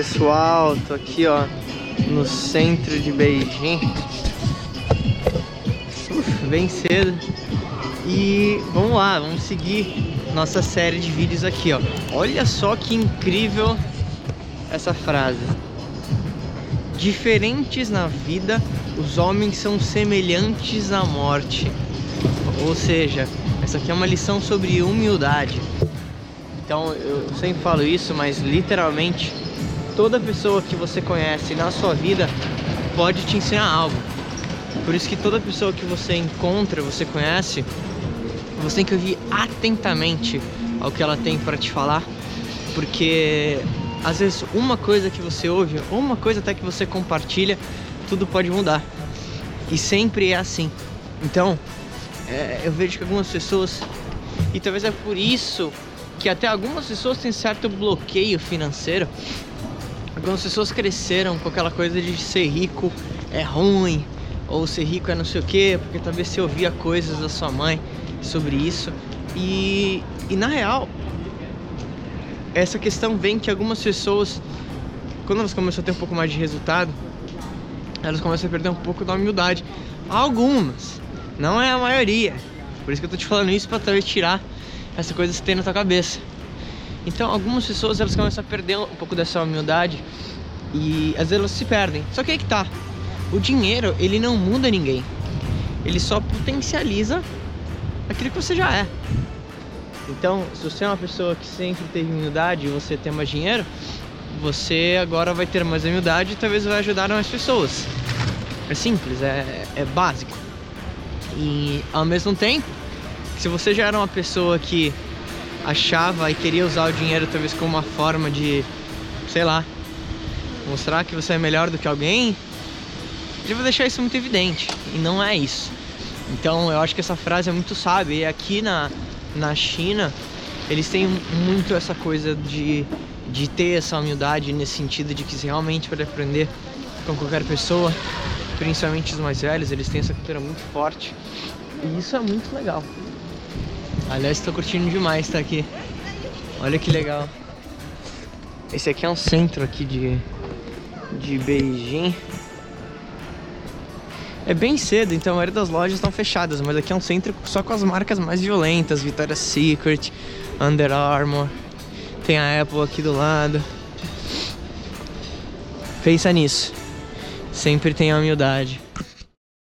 pessoal, tô aqui ó no centro de Beijing. Uf, bem cedo. E vamos lá, vamos seguir nossa série de vídeos aqui ó. Olha só que incrível essa frase. Diferentes na vida os homens são semelhantes à morte. Ou seja, essa aqui é uma lição sobre humildade. Então eu sempre falo isso, mas literalmente toda pessoa que você conhece na sua vida pode te ensinar algo. Por isso que toda pessoa que você encontra, você conhece, você tem que ouvir atentamente ao que ela tem para te falar, porque às vezes uma coisa que você ouve, ou uma coisa até que você compartilha, tudo pode mudar. E sempre é assim. Então, é, eu vejo que algumas pessoas, e talvez é por isso que até algumas pessoas têm certo bloqueio financeiro. Algumas pessoas cresceram com aquela coisa de ser rico é ruim, ou ser rico é não sei o que, porque talvez você ouvia coisas da sua mãe sobre isso. E, e na real, essa questão vem que algumas pessoas, quando elas começam a ter um pouco mais de resultado, elas começam a perder um pouco da humildade. Algumas, não é a maioria. Por isso que eu tô te falando isso para talvez tirar essa coisa que você tem na tua cabeça. Então, algumas pessoas elas começam a perder um pouco dessa humildade e às vezes elas se perdem. Só que aí que tá. O dinheiro, ele não muda ninguém. Ele só potencializa aquilo que você já é. Então, se você é uma pessoa que sempre teve humildade e você tem mais dinheiro, você agora vai ter mais humildade e talvez vai ajudar mais pessoas. É simples, é, é básico. E ao mesmo tempo, se você já era uma pessoa que achava e queria usar o dinheiro talvez como uma forma de, sei lá, mostrar que você é melhor do que alguém, ele vai deixar isso muito evidente. E não é isso. Então eu acho que essa frase é muito sábia. E aqui na, na China, eles têm muito essa coisa de, de ter essa humildade nesse sentido de que se realmente para aprender com qualquer pessoa, principalmente os mais velhos, eles têm essa cultura muito forte. E isso é muito legal. Aliás, estou curtindo demais estar aqui. Olha que legal. Esse aqui é um centro aqui de, de Beijing. É bem cedo, então a maioria das lojas estão fechadas, mas aqui é um centro só com as marcas mais violentas, Victoria's Secret, Under Armour, tem a Apple aqui do lado. Pensa nisso. Sempre tenha humildade.